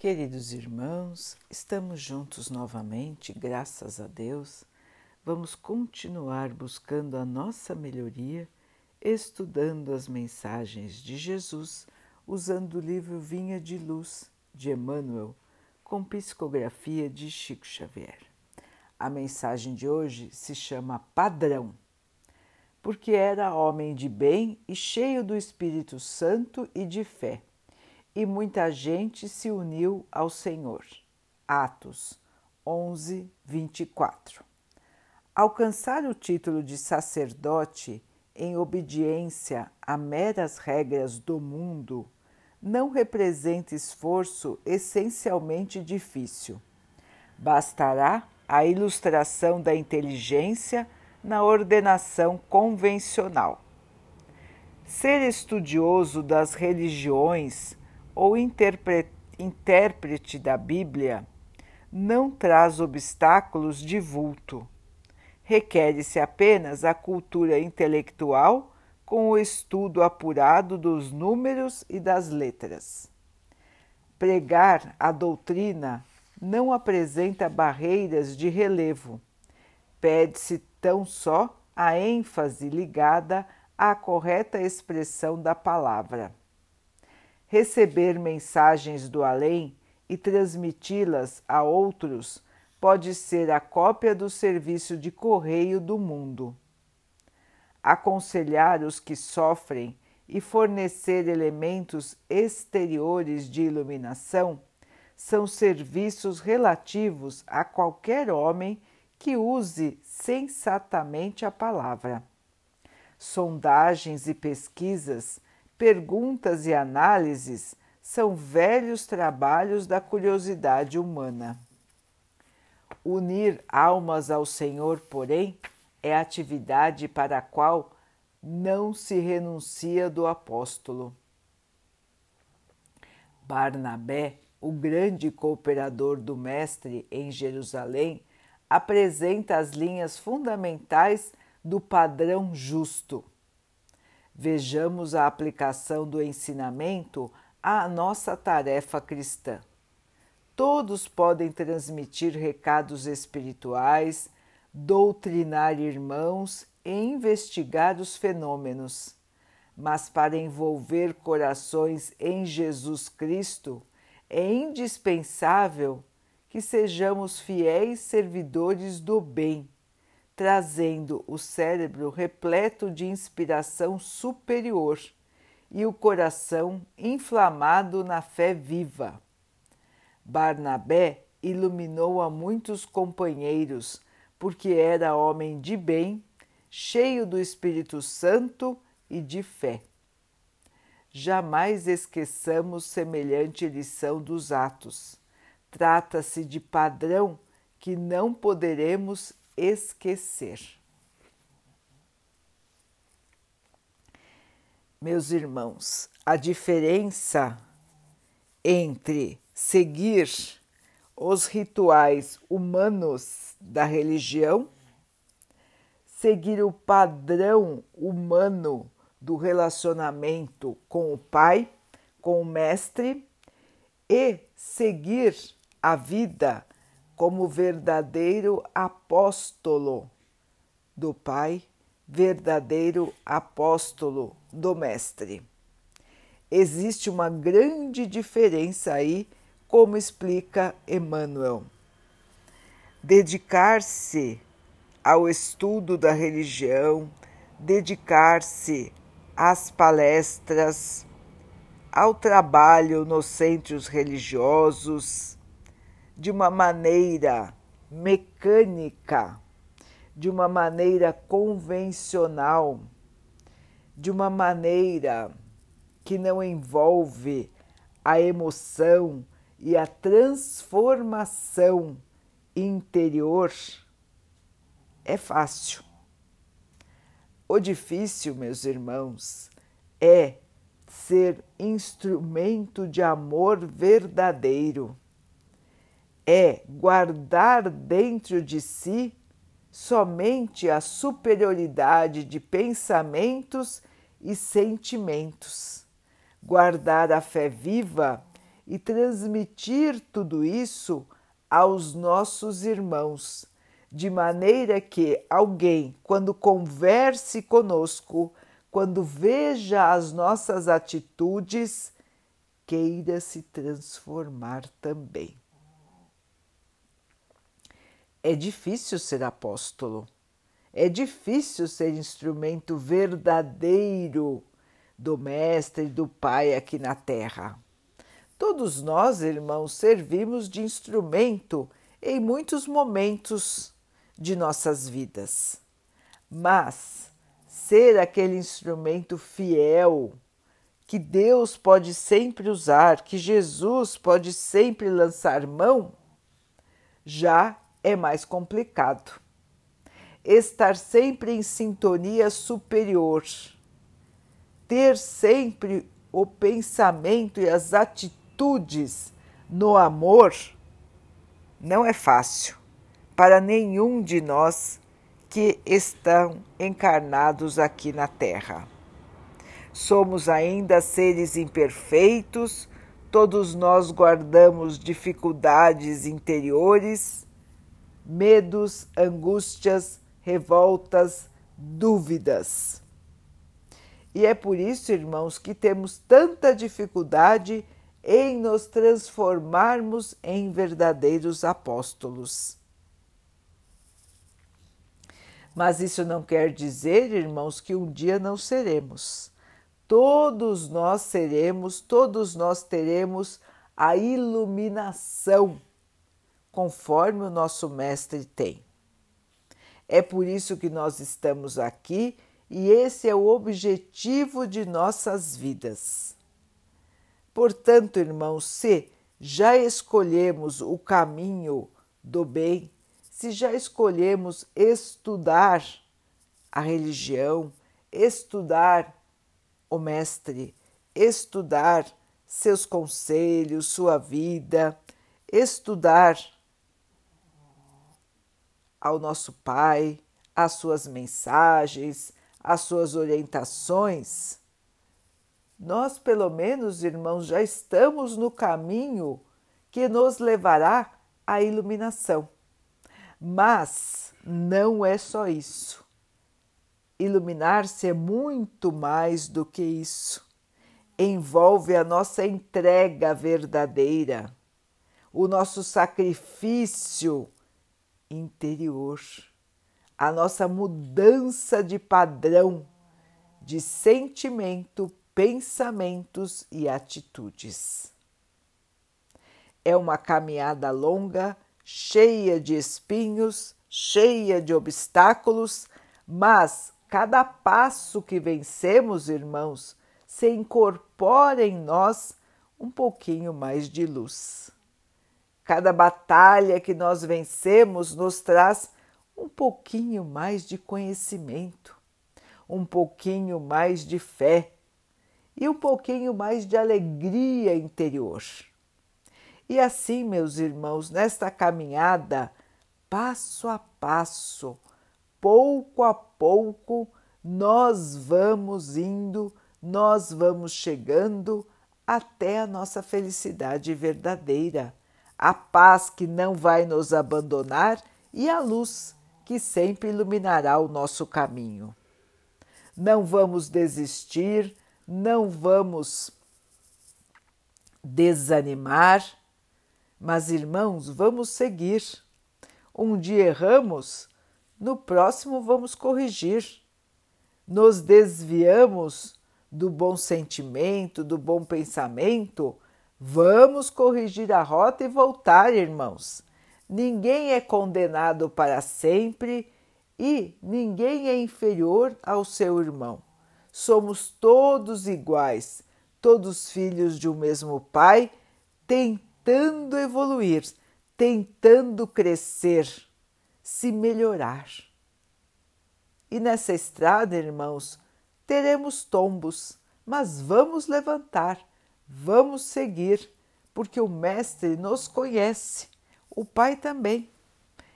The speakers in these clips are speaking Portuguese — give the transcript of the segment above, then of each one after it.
Queridos irmãos, estamos juntos novamente, graças a Deus. Vamos continuar buscando a nossa melhoria, estudando as mensagens de Jesus, usando o livro Vinha de Luz de Emmanuel, com psicografia de Chico Xavier. A mensagem de hoje se chama Padrão, porque era homem de bem e cheio do Espírito Santo e de fé e muita gente se uniu ao Senhor. Atos 11, 24. Alcançar o título de sacerdote em obediência a meras regras do mundo não representa esforço essencialmente difícil. Bastará a ilustração da inteligência na ordenação convencional. Ser estudioso das religiões ou intérprete da Bíblia não traz obstáculos de vulto. Requer-se apenas a cultura intelectual com o estudo apurado dos números e das letras. Pregar a doutrina não apresenta barreiras de relevo. Pede-se tão só a ênfase ligada à correta expressão da palavra receber mensagens do além e transmiti-las a outros pode ser a cópia do serviço de correio do mundo. Aconselhar os que sofrem e fornecer elementos exteriores de iluminação são serviços relativos a qualquer homem que use sensatamente a palavra. Sondagens e pesquisas perguntas e análises são velhos trabalhos da curiosidade humana. Unir almas ao Senhor, porém, é atividade para a qual não se renuncia do apóstolo. Barnabé, o grande cooperador do Mestre em Jerusalém, apresenta as linhas fundamentais do padrão justo Vejamos a aplicação do ensinamento à nossa tarefa cristã. Todos podem transmitir recados espirituais, doutrinar irmãos e investigar os fenômenos. Mas para envolver corações em Jesus Cristo, é indispensável que sejamos fiéis servidores do bem trazendo o cérebro repleto de inspiração superior e o coração inflamado na fé viva. Barnabé iluminou a muitos companheiros, porque era homem de bem, cheio do Espírito Santo e de fé. Jamais esqueçamos semelhante lição dos Atos. Trata-se de padrão que não poderemos esquecer. Meus irmãos, a diferença entre seguir os rituais humanos da religião, seguir o padrão humano do relacionamento com o Pai, com o Mestre, e seguir a vida como verdadeiro apóstolo do Pai, verdadeiro apóstolo do Mestre. Existe uma grande diferença aí, como explica Emmanuel. Dedicar-se ao estudo da religião, dedicar-se às palestras, ao trabalho nos centros religiosos, de uma maneira mecânica, de uma maneira convencional, de uma maneira que não envolve a emoção e a transformação interior, é fácil. O difícil, meus irmãos, é ser instrumento de amor verdadeiro é guardar dentro de si somente a superioridade de pensamentos e sentimentos, guardar a fé viva e transmitir tudo isso aos nossos irmãos, de maneira que alguém, quando converse conosco, quando veja as nossas atitudes, queira se transformar também. É difícil ser apóstolo, é difícil ser instrumento verdadeiro do Mestre e do Pai aqui na Terra. Todos nós, irmãos, servimos de instrumento em muitos momentos de nossas vidas, mas ser aquele instrumento fiel que Deus pode sempre usar, que Jesus pode sempre lançar mão, já é mais complicado. Estar sempre em sintonia superior, ter sempre o pensamento e as atitudes no amor, não é fácil para nenhum de nós que estão encarnados aqui na Terra. Somos ainda seres imperfeitos, todos nós guardamos dificuldades interiores, medos, angústias, revoltas, dúvidas. E é por isso, irmãos, que temos tanta dificuldade em nos transformarmos em verdadeiros apóstolos. Mas isso não quer dizer, irmãos, que um dia não seremos. Todos nós seremos, todos nós teremos a iluminação, conforme o nosso Mestre tem. É por isso que nós estamos aqui e esse é o objetivo de nossas vidas. Portanto, irmãos, se já escolhemos o caminho do bem, se já escolhemos estudar a religião, estudar o Mestre, estudar seus conselhos, sua vida, estudar ao nosso Pai, as suas mensagens, as suas orientações, nós, pelo menos, irmãos, já estamos no caminho que nos levará à iluminação. Mas não é só isso. Iluminar-se é muito mais do que isso. Envolve a nossa entrega verdadeira, o nosso sacrifício interior, a nossa mudança de padrão de sentimento, pensamentos e atitudes. É uma caminhada longa cheia de espinhos, cheia de obstáculos, mas cada passo que vencemos, irmãos, se incorpora em nós um pouquinho mais de luz. Cada batalha que nós vencemos nos traz um pouquinho mais de conhecimento, um pouquinho mais de fé e um pouquinho mais de alegria interior. E assim, meus irmãos, nesta caminhada, passo a passo, pouco a pouco, nós vamos indo, nós vamos chegando até a nossa felicidade verdadeira, a paz que não vai nos abandonar e a luz que sempre iluminará o nosso caminho. Não vamos desistir, não vamos desanimar mas, irmãos, vamos seguir. Um dia erramos, no próximo vamos corrigir. Nos desviamos do bom sentimento, do bom pensamento, vamos corrigir a rota e voltar, irmãos. Ninguém é condenado para sempre e ninguém é inferior ao seu irmão. Somos todos iguais, todos filhos de um mesmo Pai, tentando evoluir, tentando crescer, se melhorar. E nessa estrada, irmãos, teremos tombos, mas vamos levantar, vamos seguir, porque o Mestre nos conhece, o Pai também,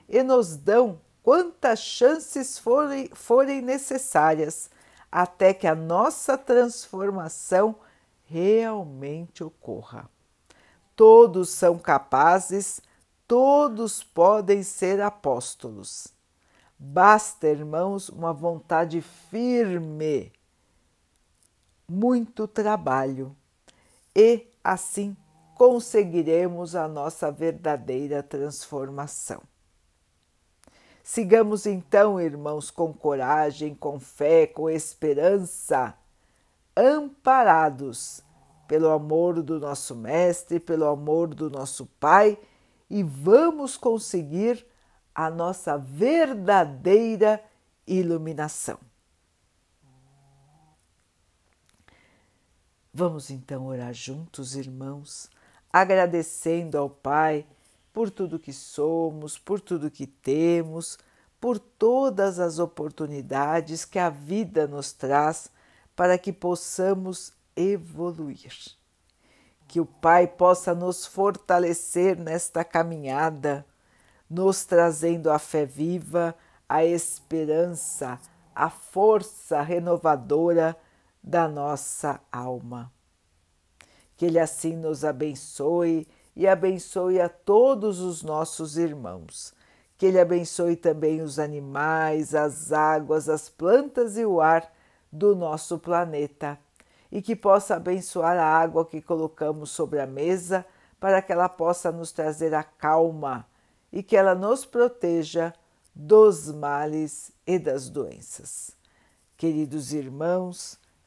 e nos dão quantas chances forem, necessárias até que a nossa transformação realmente ocorra. todos são capazes, todos podem ser apóstolos. Basta, irmãos, uma vontade firme, muito trabalho, e assim conseguiremos a nossa verdadeira transformação. Sigamos então, irmãos, com coragem, com fé, com esperança, amparados pelo amor do nosso Mestre, pelo amor do nosso Pai, e vamos conseguir a nossa verdadeira iluminação. Vamos então orar juntos, irmãos, agradecendo ao Pai por tudo que somos, por tudo que temos, por todas as oportunidades que a vida nos traz para que possamos evoluir. Que o Pai possa nos fortalecer nesta caminhada, nos trazendo a fé viva, a esperança, a força renovadora da nossa alma. Que Ele assim nos abençoe e abençoe a todos os nossos irmãos. Que Ele abençoe também os animais, as águas, as plantas e o ar do nosso planeta e que possa abençoar a água que colocamos sobre a mesa para que ela possa nos trazer a calma e que ela nos proteja dos males e das doenças. Queridos irmãos,